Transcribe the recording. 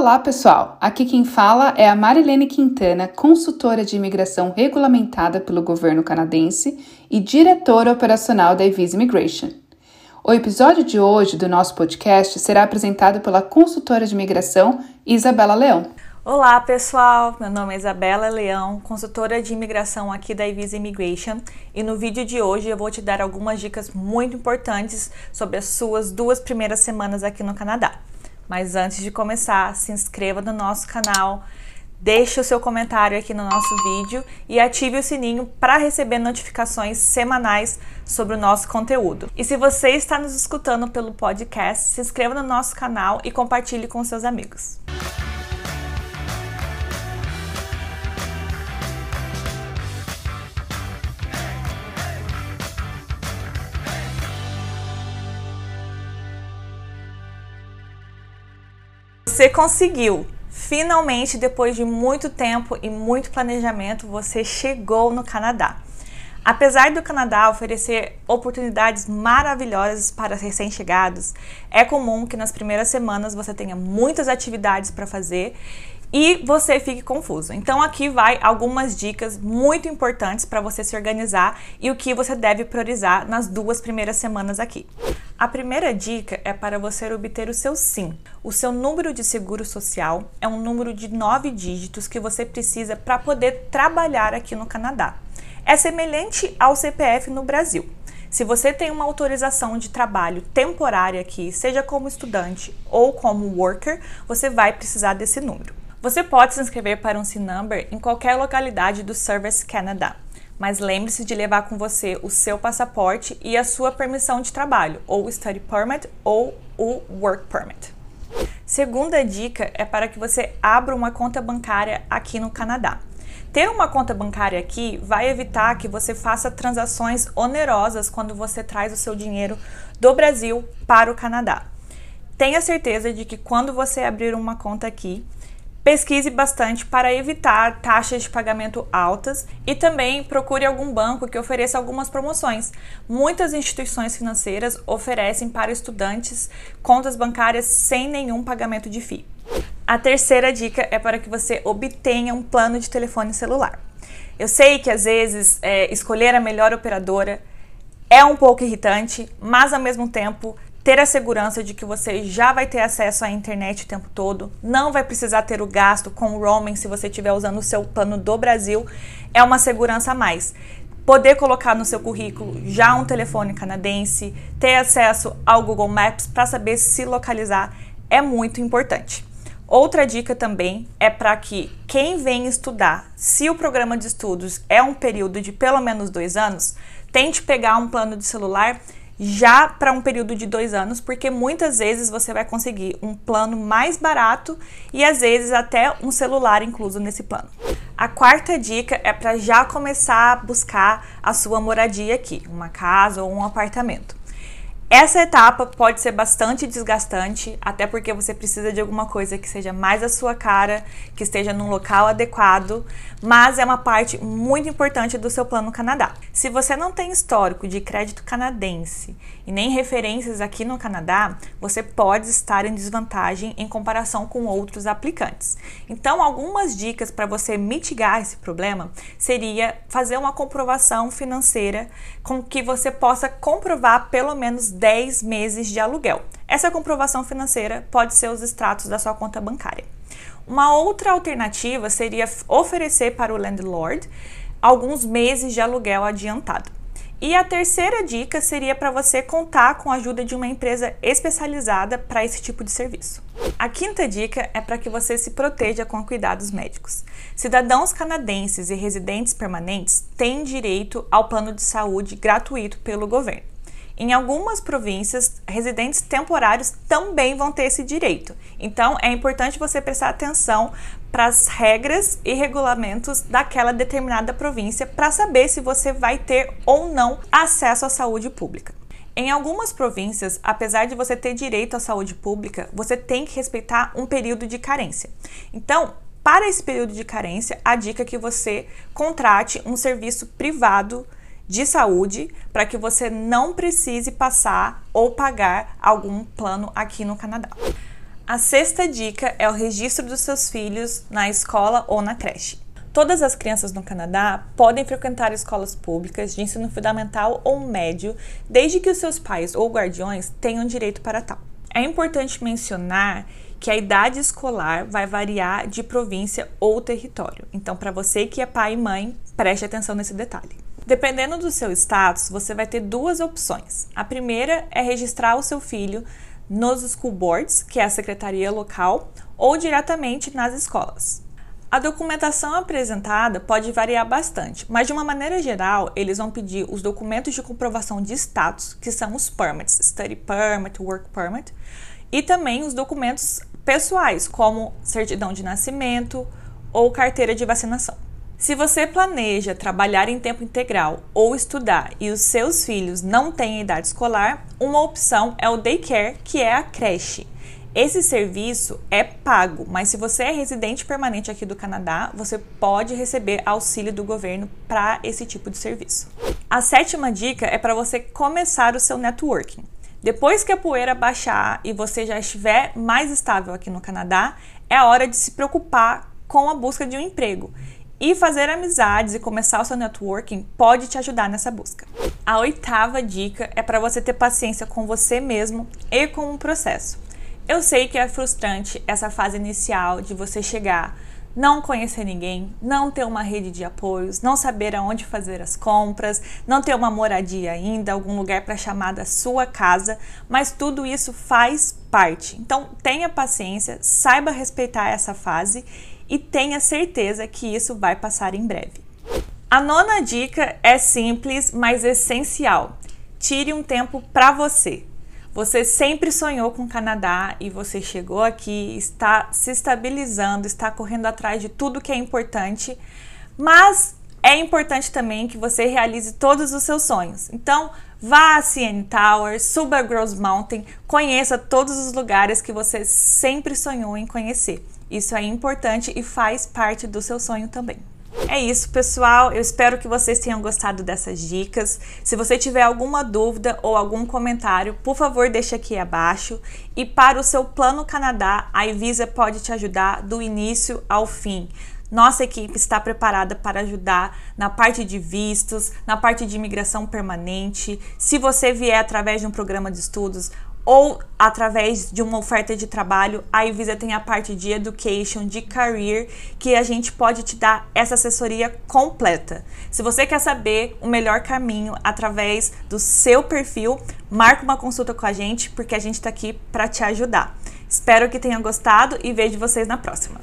Olá, pessoal! Aqui quem fala é a Marilene Quintana, consultora de imigração regulamentada pelo governo canadense e diretora operacional da Evis Immigration. O episódio de hoje do nosso podcast será apresentado pela consultora de imigração Isabela Leão. Olá, pessoal! Meu nome é Isabela Leão, consultora de imigração aqui da Evis Immigration, e no vídeo de hoje eu vou te dar algumas dicas muito importantes sobre as suas duas primeiras semanas aqui no Canadá. Mas antes de começar, se inscreva no nosso canal, deixe o seu comentário aqui no nosso vídeo e ative o sininho para receber notificações semanais sobre o nosso conteúdo. E se você está nos escutando pelo podcast, se inscreva no nosso canal e compartilhe com seus amigos. Você conseguiu! Finalmente, depois de muito tempo e muito planejamento, você chegou no Canadá. Apesar do Canadá oferecer oportunidades maravilhosas para recém-chegados, é comum que nas primeiras semanas você tenha muitas atividades para fazer e você fique confuso. Então aqui vai algumas dicas muito importantes para você se organizar e o que você deve priorizar nas duas primeiras semanas aqui. A primeira dica é para você obter o seu SIM. O seu número de seguro social é um número de nove dígitos que você precisa para poder trabalhar aqui no Canadá. É semelhante ao CPF no Brasil. Se você tem uma autorização de trabalho temporária aqui, seja como estudante ou como worker, você vai precisar desse número. Você pode se inscrever para um C-Number em qualquer localidade do Service Canada, mas lembre-se de levar com você o seu passaporte e a sua permissão de trabalho, ou Study Permit ou o Work Permit. Segunda dica é para que você abra uma conta bancária aqui no Canadá. Ter uma conta bancária aqui vai evitar que você faça transações onerosas quando você traz o seu dinheiro do Brasil para o Canadá. Tenha certeza de que quando você abrir uma conta aqui, Pesquise bastante para evitar taxas de pagamento altas e também procure algum banco que ofereça algumas promoções. Muitas instituições financeiras oferecem para estudantes contas bancárias sem nenhum pagamento de FII. A terceira dica é para que você obtenha um plano de telefone celular. Eu sei que às vezes é, escolher a melhor operadora é um pouco irritante, mas ao mesmo tempo ter a segurança de que você já vai ter acesso à internet o tempo todo, não vai precisar ter o gasto com o roaming se você estiver usando o seu plano do Brasil, é uma segurança a mais. Poder colocar no seu currículo já um telefone canadense, ter acesso ao Google Maps para saber se localizar é muito importante. Outra dica também é para que quem vem estudar, se o programa de estudos é um período de pelo menos dois anos, tente pegar um plano de celular já para um período de dois anos, porque muitas vezes você vai conseguir um plano mais barato e às vezes até um celular incluso nesse plano. A quarta dica é para já começar a buscar a sua moradia aqui, uma casa ou um apartamento. Essa etapa pode ser bastante desgastante, até porque você precisa de alguma coisa que seja mais a sua cara, que esteja num local adequado, mas é uma parte muito importante do seu plano Canadá. Se você não tem histórico de crédito canadense e nem referências aqui no Canadá, você pode estar em desvantagem em comparação com outros aplicantes. Então, algumas dicas para você mitigar esse problema seria fazer uma comprovação financeira com que você possa comprovar pelo menos 10 meses de aluguel. Essa comprovação financeira pode ser os extratos da sua conta bancária. Uma outra alternativa seria oferecer para o landlord alguns meses de aluguel adiantado. E a terceira dica seria para você contar com a ajuda de uma empresa especializada para esse tipo de serviço. A quinta dica é para que você se proteja com cuidados médicos. Cidadãos canadenses e residentes permanentes têm direito ao plano de saúde gratuito pelo governo. Em algumas províncias, residentes temporários também vão ter esse direito. Então, é importante você prestar atenção para as regras e regulamentos daquela determinada província para saber se você vai ter ou não acesso à saúde pública. Em algumas províncias, apesar de você ter direito à saúde pública, você tem que respeitar um período de carência. Então, para esse período de carência, a dica é que você contrate um serviço privado de saúde para que você não precise passar ou pagar algum plano aqui no Canadá. A sexta dica é o registro dos seus filhos na escola ou na creche. Todas as crianças no Canadá podem frequentar escolas públicas de ensino fundamental ou médio, desde que os seus pais ou guardiões tenham direito para tal. É importante mencionar que a idade escolar vai variar de província ou território. Então, para você que é pai e mãe, preste atenção nesse detalhe. Dependendo do seu status, você vai ter duas opções. A primeira é registrar o seu filho nos school boards, que é a secretaria local, ou diretamente nas escolas. A documentação apresentada pode variar bastante, mas de uma maneira geral, eles vão pedir os documentos de comprovação de status, que são os permits, study permit, work permit, e também os documentos pessoais, como certidão de nascimento ou carteira de vacinação. Se você planeja trabalhar em tempo integral ou estudar e os seus filhos não têm idade escolar, uma opção é o daycare, que é a creche. Esse serviço é pago, mas se você é residente permanente aqui do Canadá, você pode receber auxílio do governo para esse tipo de serviço. A sétima dica é para você começar o seu networking. Depois que a poeira baixar e você já estiver mais estável aqui no Canadá, é hora de se preocupar com a busca de um emprego. E fazer amizades e começar o seu networking pode te ajudar nessa busca. A oitava dica é para você ter paciência com você mesmo e com o processo. Eu sei que é frustrante essa fase inicial de você chegar, não conhecer ninguém, não ter uma rede de apoios, não saber aonde fazer as compras, não ter uma moradia ainda, algum lugar para chamar da sua casa, mas tudo isso faz parte. Então, tenha paciência, saiba respeitar essa fase e tenha certeza que isso vai passar em breve. A nona dica é simples, mas essencial. Tire um tempo para você. Você sempre sonhou com o Canadá e você chegou aqui, está se estabilizando, está correndo atrás de tudo que é importante, mas é importante também que você realize todos os seus sonhos. Então, vá a CN Tower, suba a Gross Mountain, conheça todos os lugares que você sempre sonhou em conhecer. Isso é importante e faz parte do seu sonho também. É isso, pessoal. Eu espero que vocês tenham gostado dessas dicas. Se você tiver alguma dúvida ou algum comentário, por favor, deixe aqui abaixo. E para o seu plano Canadá, a Evisa pode te ajudar do início ao fim. Nossa equipe está preparada para ajudar na parte de vistos, na parte de imigração permanente. Se você vier através de um programa de estudos, ou através de uma oferta de trabalho, a Ivisa tem a parte de education, de career, que a gente pode te dar essa assessoria completa. Se você quer saber o melhor caminho através do seu perfil, marque uma consulta com a gente, porque a gente está aqui para te ajudar. Espero que tenham gostado e vejo vocês na próxima.